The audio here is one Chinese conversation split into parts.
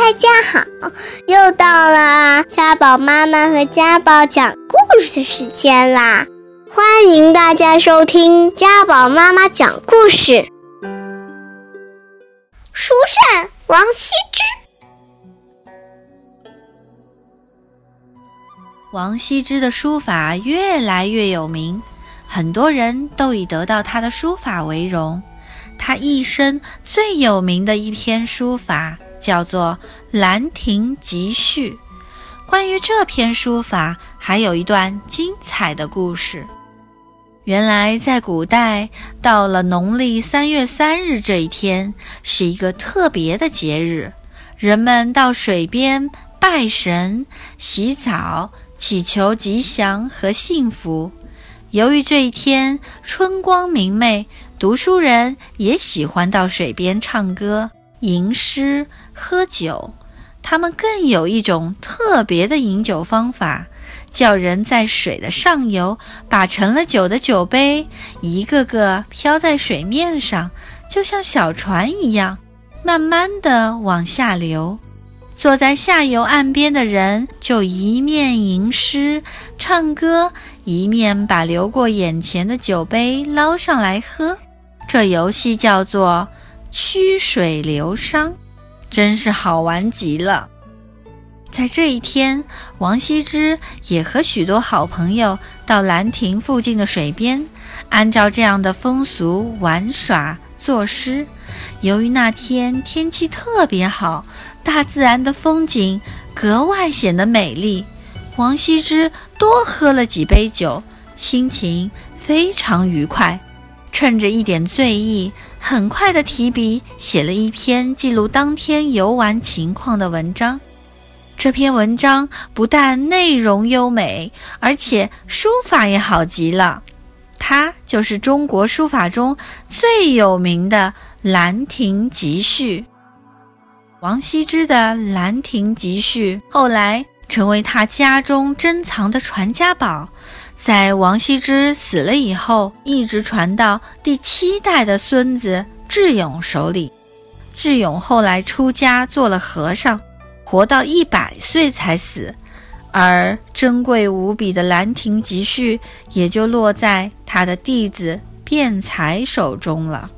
大家好，又到了家宝妈妈和家宝讲故事的时间啦！欢迎大家收听家宝妈妈讲故事。书圣王羲之，王羲之的书法越来越有名，很多人都以得到他的书法为荣。他一生最有名的一篇书法。叫做《兰亭集序》。关于这篇书法，还有一段精彩的故事。原来，在古代，到了农历三月三日这一天，是一个特别的节日，人们到水边拜神、洗澡，祈求吉祥和幸福。由于这一天春光明媚，读书人也喜欢到水边唱歌。吟诗喝酒，他们更有一种特别的饮酒方法，叫人在水的上游把盛了酒的酒杯一个个漂在水面上，就像小船一样，慢慢地往下流。坐在下游岸边的人就一面吟诗唱歌，一面把流过眼前的酒杯捞上来喝。这游戏叫做。曲水流觞，真是好玩极了。在这一天，王羲之也和许多好朋友到兰亭附近的水边，按照这样的风俗玩耍作诗。由于那天天气特别好，大自然的风景格外显得美丽，王羲之多喝了几杯酒，心情非常愉快。趁着一点醉意，很快的提笔写了一篇记录当天游玩情况的文章。这篇文章不但内容优美，而且书法也好极了。它就是中国书法中最有名的《兰亭集序》。王羲之的《兰亭集序》后来成为他家中珍藏的传家宝。在王羲之死了以后，一直传到第七代的孙子智勇手里。智勇后来出家做了和尚，活到一百岁才死，而珍贵无比的《兰亭集序》也就落在他的弟子辩才手中了。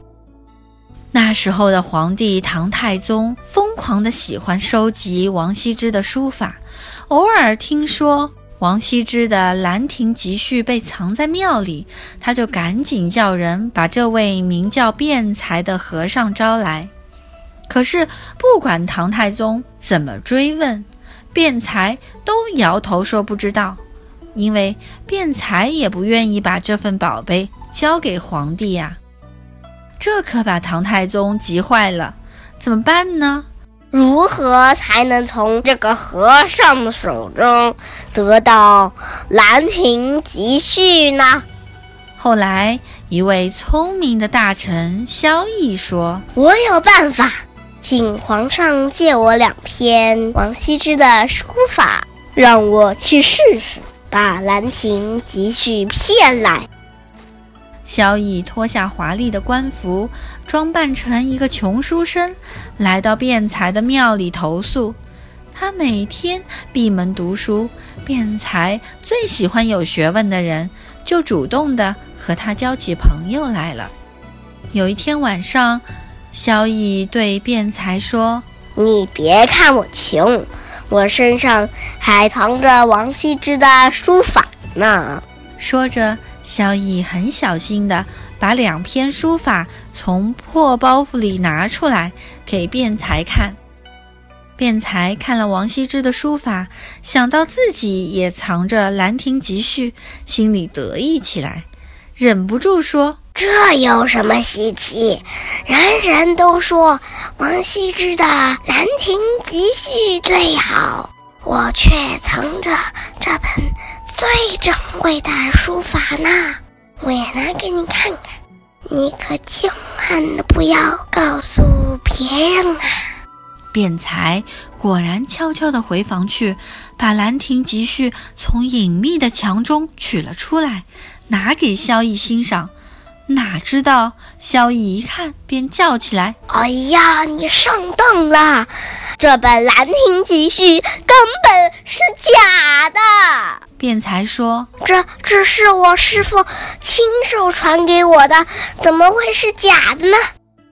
那时候的皇帝唐太宗疯狂地喜欢收集王羲之的书法，偶尔听说。王羲之的《兰亭集序》被藏在庙里，他就赶紧叫人把这位名叫辩才的和尚招来。可是，不管唐太宗怎么追问，辩才都摇头说不知道，因为辩才也不愿意把这份宝贝交给皇帝呀。这可把唐太宗急坏了，怎么办呢？如何才能从这个和尚的手中得到《兰亭集序》呢？后来，一位聪明的大臣萧绎说：“我有办法，请皇上借我两篇王羲之的书法，让我去试试，把《兰亭集序》骗来。”萧逸脱下华丽的官服，装扮成一个穷书生，来到辩才的庙里投宿。他每天闭门读书，辩才最喜欢有学问的人，就主动的和他交起朋友来了。有一天晚上，萧逸对辩才说：“你别看我穷，我身上还藏着王羲之的书法呢。”说着。萧逸很小心地把两篇书法从破包袱里拿出来给辩才看。辩才看了王羲之的书法，想到自己也藏着《兰亭集序》，心里得意起来，忍不住说：“这有什么稀奇？人人都说王羲之的《兰亭集序》最好，我却藏着这本。”最珍贵的书法呢，我也拿给你看看，你可千万不要告诉别人啊！辩才果然悄悄地回房去，把《兰亭集序》从隐秘的墙中取了出来，拿给萧逸欣赏。哪知道萧逸一看便叫起来：“哎呀，你上当了！这本《兰亭集序》根本是假的。辩才说：“这这是我师傅亲手传给我的，怎么会是假的呢？”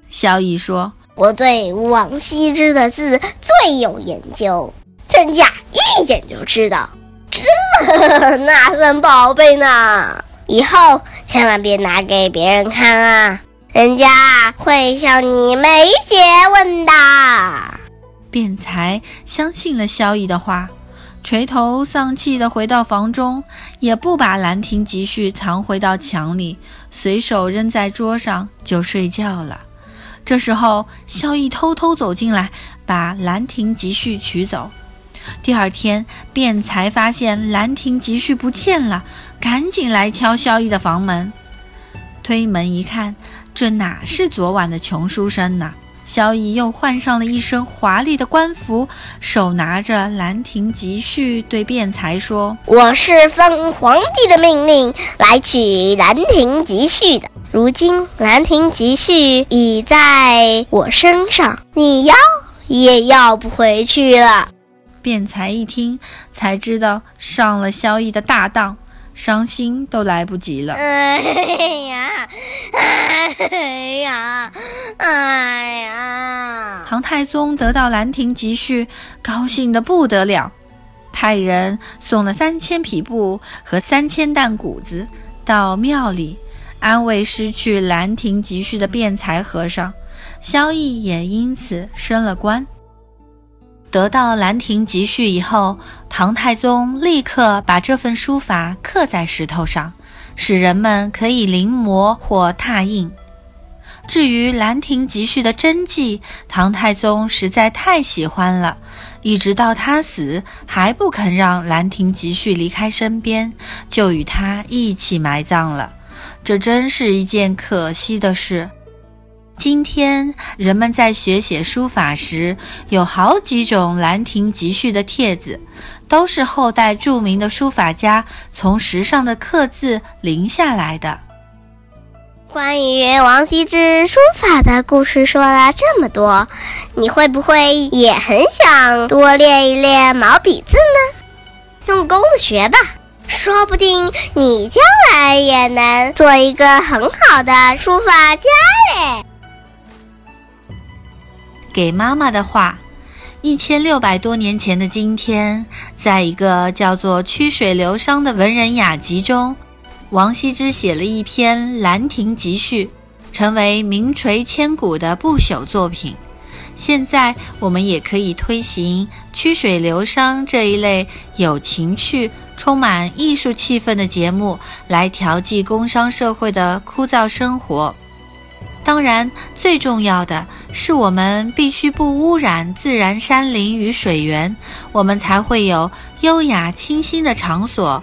萧逸说：“我对王羲之的字最有研究，真假一眼就知道。这 那算宝贝呢？以后千万别拿给别人看啊，人家会笑你没学问的。”辩才相信了萧逸的话。垂头丧气地回到房中，也不把《兰亭集序》藏回到墙里，随手扔在桌上就睡觉了。这时候，萧逸偷偷走进来，把《兰亭集序》取走。第二天，便才发现《兰亭集序》不见了，赶紧来敲萧逸的房门。推门一看，这哪是昨晚的穷书生呢？萧逸又换上了一身华丽的官服，手拿着《兰亭集序》，对辩才说：“我是奉皇帝的命令来取《兰亭集序》的。如今《兰亭集序》已在我身上，你要也要不回去了。”辩才一听，才知道上了萧逸的大当。伤心都来不及了。哎呀，哎呀，哎呀！唐太宗得到《兰亭集序》，高兴得不得了，派人送了三千匹布和三千担谷子到庙里，安慰失去《兰亭集序》的辩才和尚。萧绎也因此升了官。得到《兰亭集序》以后，唐太宗立刻把这份书法刻在石头上，使人们可以临摹或拓印。至于《兰亭集序》的真迹，唐太宗实在太喜欢了，一直到他死还不肯让《兰亭集序》离开身边，就与他一起埋葬了。这真是一件可惜的事。今天人们在学写书法时，有好几种《兰亭集序》的帖子，都是后代著名的书法家从石上的刻字临下来的。关于王羲之书法的故事说了这么多，你会不会也很想多练一练毛笔字呢？用功的学吧，说不定你将来也能做一个很好的书法家嘞。给妈妈的话：一千六百多年前的今天，在一个叫做“曲水流觞”的文人雅集中，王羲之写了一篇《兰亭集序》，成为名垂千古的不朽作品。现在，我们也可以推行“曲水流觞”这一类有情趣、充满艺术气氛的节目，来调剂工商社会的枯燥生活。当然，最重要的是，我们必须不污染自然山林与水源，我们才会有优雅清新的场所。